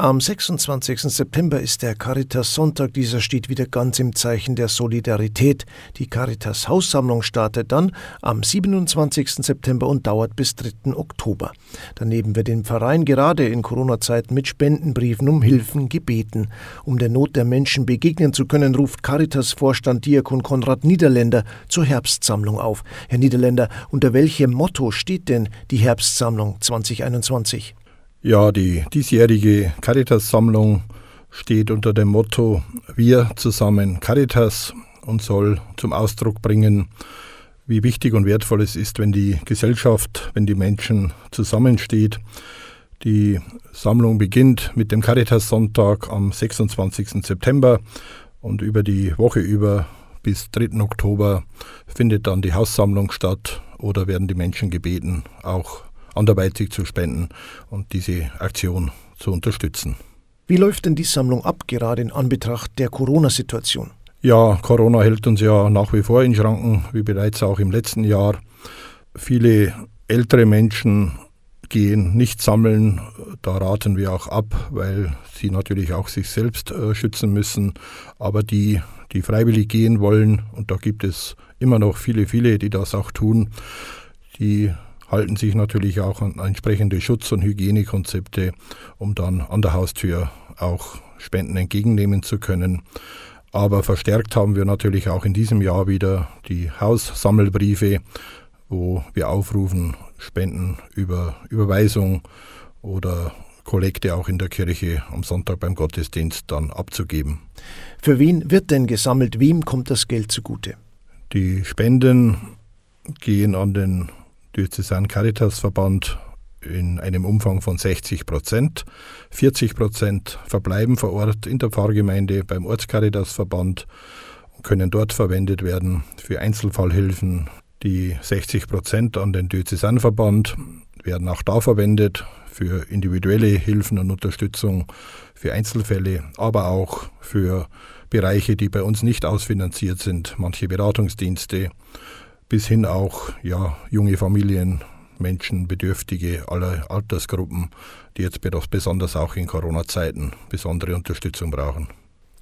Am 26. September ist der Caritas Sonntag. Dieser steht wieder ganz im Zeichen der Solidarität. Die Caritas Haussammlung startet dann am 27. September und dauert bis 3. Oktober. Daneben wird im Verein gerade in Corona-Zeiten mit Spendenbriefen um Hilfen gebeten. Um der Not der Menschen begegnen zu können, ruft Caritas-Vorstand Diakon Konrad Niederländer zur Herbstsammlung auf. Herr Niederländer, unter welchem Motto steht denn die Herbstsammlung 2021? Ja, die diesjährige Caritas-Sammlung steht unter dem Motto Wir zusammen Caritas und soll zum Ausdruck bringen, wie wichtig und wertvoll es ist, wenn die Gesellschaft, wenn die Menschen zusammensteht. Die Sammlung beginnt mit dem Caritas-Sonntag am 26. September und über die Woche über bis 3. Oktober findet dann die Haussammlung statt oder werden die Menschen gebeten, auch anderweitig zu spenden und diese Aktion zu unterstützen. Wie läuft denn die Sammlung ab, gerade in Anbetracht der Corona-Situation? Ja, Corona hält uns ja nach wie vor in Schranken, wie bereits auch im letzten Jahr. Viele ältere Menschen gehen nicht sammeln. Da raten wir auch ab, weil sie natürlich auch sich selbst äh, schützen müssen. Aber die, die freiwillig gehen wollen, und da gibt es immer noch viele, viele, die das auch tun, die halten sich natürlich auch an entsprechende Schutz- und Hygienekonzepte, um dann an der Haustür auch Spenden entgegennehmen zu können. Aber verstärkt haben wir natürlich auch in diesem Jahr wieder die Haussammelbriefe, wo wir aufrufen, Spenden über Überweisung oder Kollekte auch in der Kirche am Sonntag beim Gottesdienst dann abzugeben. Für wen wird denn gesammelt? Wem kommt das Geld zugute? Die Spenden gehen an den Diözesan Caritas Verband in einem Umfang von 60 Prozent. 40 Prozent verbleiben vor Ort in der Pfarrgemeinde beim Ortscaritas Verband und können dort verwendet werden für Einzelfallhilfen. Die 60 Prozent an den Diözesanverband werden auch da verwendet für individuelle Hilfen und Unterstützung für Einzelfälle, aber auch für Bereiche, die bei uns nicht ausfinanziert sind, manche Beratungsdienste bis hin auch ja, junge Familien, Menschen, Bedürftige aller Altersgruppen, die jetzt besonders auch in Corona-Zeiten besondere Unterstützung brauchen.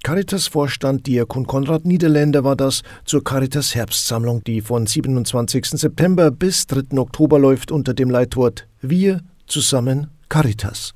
Caritas-Vorstand Diakon Konrad Niederländer war das zur Caritas Herbstsammlung, die von 27. September bis 3. Oktober läuft unter dem Leitwort Wir zusammen Caritas.